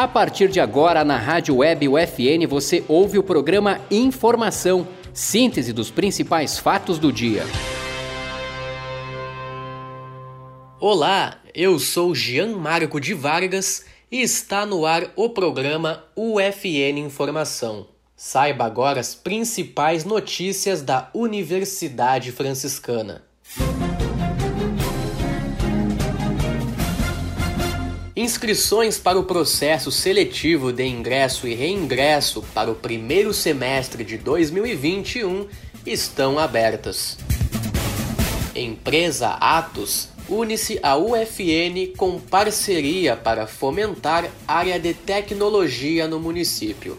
A partir de agora, na Rádio Web UFN, você ouve o programa Informação, síntese dos principais fatos do dia. Olá, eu sou Jean Marco de Vargas e está no ar o programa UFN Informação. Saiba agora as principais notícias da Universidade Franciscana. Inscrições para o processo seletivo de ingresso e reingresso para o primeiro semestre de 2021 estão abertas. Empresa Atos une-se à UFN com parceria para fomentar área de tecnologia no município.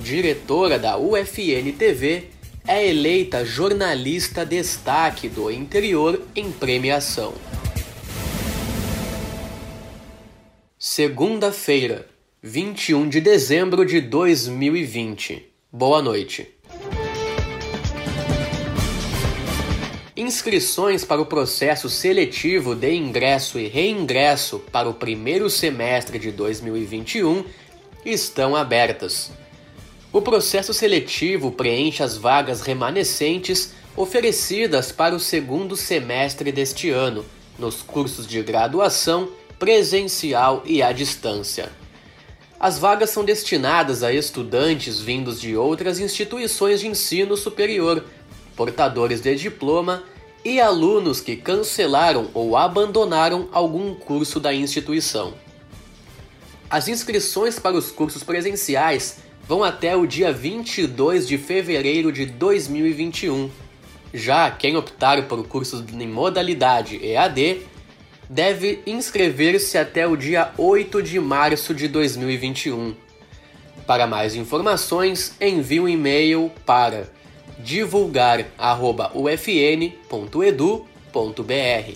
Diretora da UFN TV é eleita jornalista destaque do interior em premiação. Segunda-feira, 21 de dezembro de 2020. Boa noite. Inscrições para o processo seletivo de ingresso e reingresso para o primeiro semestre de 2021 estão abertas. O processo seletivo preenche as vagas remanescentes oferecidas para o segundo semestre deste ano, nos cursos de graduação presencial e à distância. As vagas são destinadas a estudantes vindos de outras instituições de ensino superior, portadores de diploma e alunos que cancelaram ou abandonaram algum curso da instituição. As inscrições para os cursos presenciais vão até o dia 22 de fevereiro de 2021. Já quem optar por cursos em modalidade EAD deve inscrever-se até o dia 8 de março de 2021. Para mais informações, envie um e-mail para divulgar@ufn.edu.br.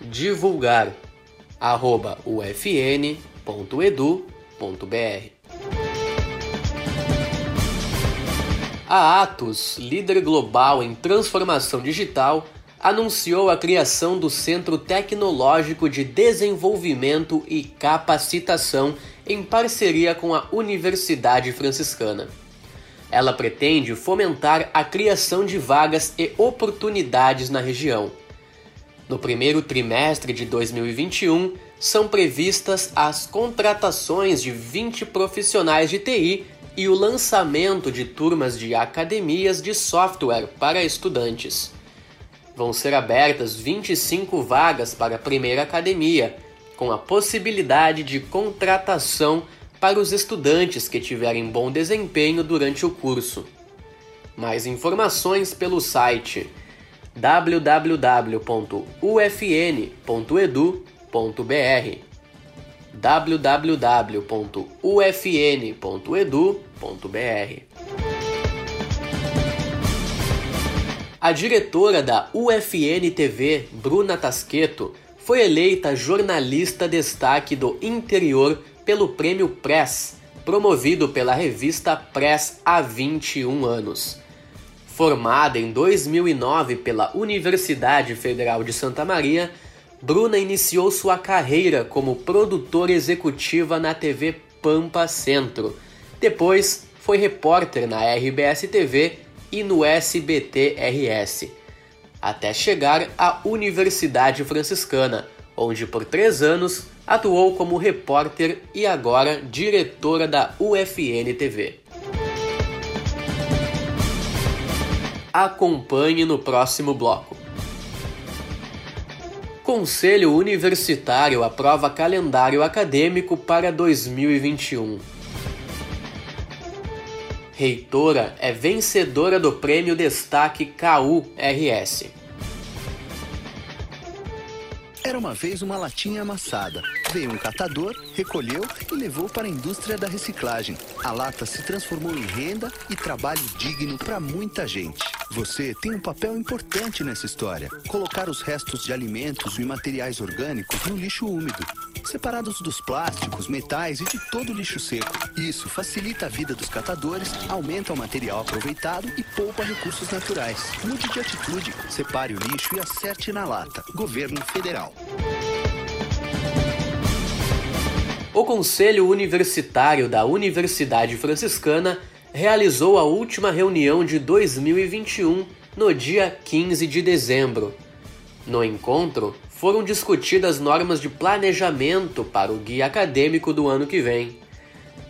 divulgar@ufn.edu.br. A Atos, líder global em transformação digital, anunciou a criação do Centro Tecnológico de Desenvolvimento e Capacitação em parceria com a Universidade Franciscana. Ela pretende fomentar a criação de vagas e oportunidades na região. No primeiro trimestre de 2021, são previstas as contratações de 20 profissionais de TI e o lançamento de turmas de academias de software para estudantes vão ser abertas 25 vagas para a primeira academia, com a possibilidade de contratação para os estudantes que tiverem bom desempenho durante o curso. Mais informações pelo site www.ufn.edu.br www.ufn.edu.br a diretora da UFN TV, Bruna Tasqueto, foi eleita jornalista destaque do interior pelo Prêmio Press, promovido pela revista Press há 21 anos. Formada em 2009 pela Universidade Federal de Santa Maria, Bruna iniciou sua carreira como produtora executiva na TV Pampa Centro. Depois, foi repórter na RBS TV e no SBT-RS, até chegar à Universidade Franciscana, onde por três anos atuou como repórter e agora diretora da UFN TV. Acompanhe no próximo bloco. Conselho Universitário aprova calendário acadêmico para 2021. Reitora é vencedora do Prêmio Destaque KU-RS. Era uma vez uma latinha amassada. Veio um catador, recolheu e levou para a indústria da reciclagem. A lata se transformou em renda e trabalho digno para muita gente. Você tem um papel importante nessa história. Colocar os restos de alimentos e materiais orgânicos no lixo úmido separados dos plásticos, metais e de todo o lixo seco. Isso facilita a vida dos catadores, aumenta o material aproveitado e poupa recursos naturais. Mude de atitude, separe o lixo e acerte na lata. Governo Federal. O Conselho Universitário da Universidade Franciscana realizou a última reunião de 2021 no dia 15 de dezembro. No encontro, foram discutidas normas de planejamento para o guia acadêmico do ano que vem.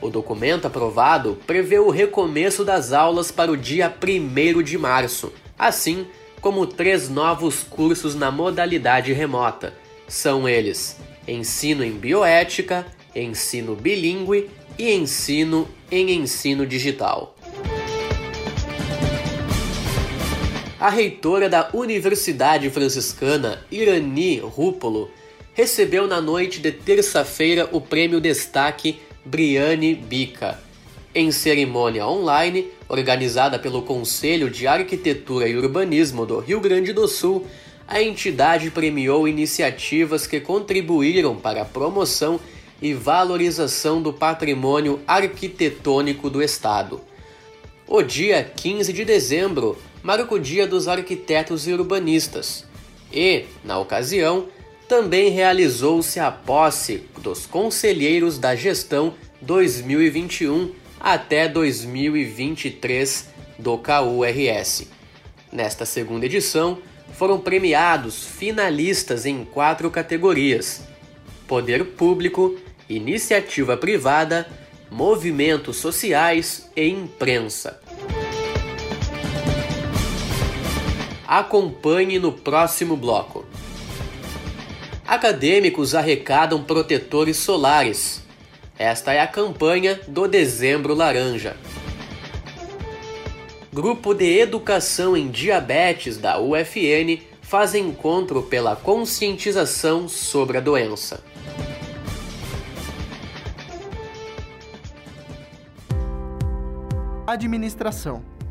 O documento aprovado prevê o recomeço das aulas para o dia 1 de março, assim como três novos cursos na modalidade remota. São eles: Ensino em Bioética, ensino bilíngue e ensino em ensino digital. A reitora da Universidade Franciscana, Irani Rúpolo, recebeu na noite de terça-feira o prêmio Destaque Briane Bica. Em cerimônia online, organizada pelo Conselho de Arquitetura e Urbanismo do Rio Grande do Sul, a entidade premiou iniciativas que contribuíram para a promoção e valorização do patrimônio arquitetônico do Estado. O dia 15 de dezembro marca o Dia dos Arquitetos e Urbanistas e, na ocasião, também realizou-se a posse dos conselheiros da gestão 2021 até 2023 do KURS. Nesta segunda edição, foram premiados finalistas em quatro categorias: Poder Público, iniciativa privada, movimentos sociais e imprensa. Acompanhe no próximo bloco. Acadêmicos arrecadam protetores solares. Esta é a campanha do Dezembro Laranja. Grupo de Educação em Diabetes da UFN faz encontro pela conscientização sobre a doença. Administração.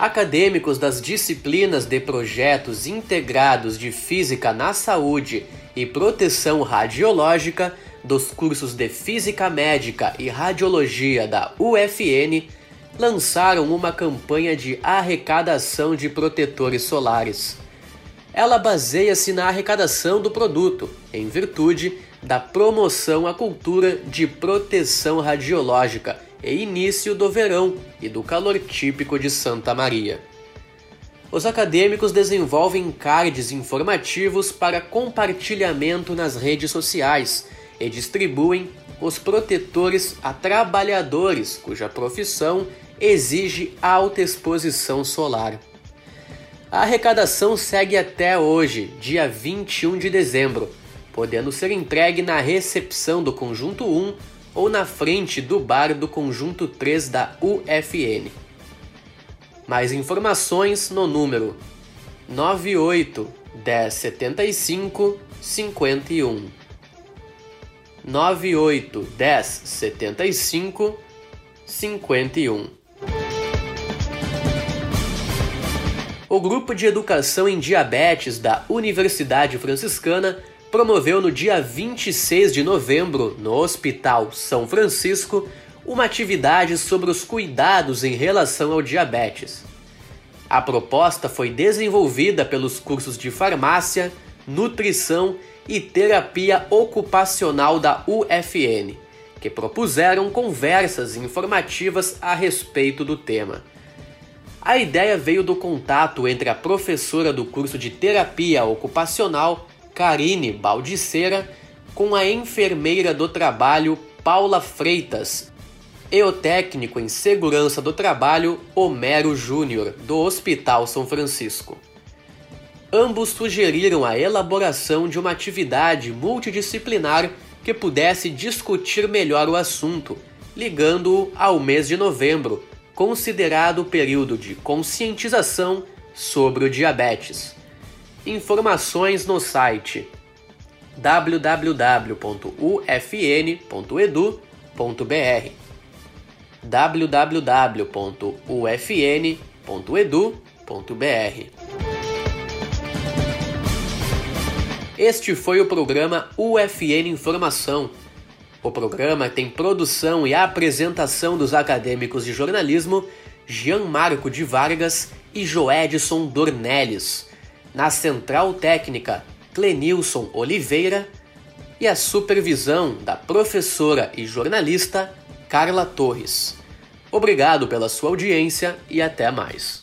Acadêmicos das disciplinas de projetos integrados de Física na Saúde e Proteção Radiológica dos cursos de Física Médica e Radiologia da UFN lançaram uma campanha de arrecadação de protetores solares. Ela baseia-se na arrecadação do produto, em virtude da promoção à cultura de proteção radiológica e início do verão e do calor típico de Santa Maria. Os acadêmicos desenvolvem cards informativos para compartilhamento nas redes sociais e distribuem os protetores a trabalhadores cuja profissão exige alta exposição solar. A arrecadação segue até hoje, dia 21 de dezembro, podendo ser entregue na recepção do conjunto 1 ou na frente do bar do conjunto 3 da UFN. Mais informações no número 98 1075 51 98 1075 51 O Grupo de Educação em Diabetes da Universidade Franciscana promoveu no dia 26 de novembro, no Hospital São Francisco, uma atividade sobre os cuidados em relação ao diabetes. A proposta foi desenvolvida pelos cursos de farmácia, nutrição e terapia ocupacional da UFN que propuseram conversas informativas a respeito do tema. A ideia veio do contato entre a professora do curso de terapia ocupacional, Karine Baldiceira, com a enfermeira do trabalho, Paula Freitas, e o técnico em segurança do trabalho, Homero Júnior, do Hospital São Francisco. Ambos sugeriram a elaboração de uma atividade multidisciplinar que pudesse discutir melhor o assunto, ligando-o ao mês de novembro, considerado o período de conscientização sobre o diabetes. Informações no site www.ufn.edu.br www.ufn.edu.br Este foi o programa UFN Informação o programa tem produção e apresentação dos acadêmicos de jornalismo Jean Marco de Vargas e Joedson Dornelles. Na central técnica, Clenilson Oliveira e a supervisão da professora e jornalista Carla Torres. Obrigado pela sua audiência e até mais.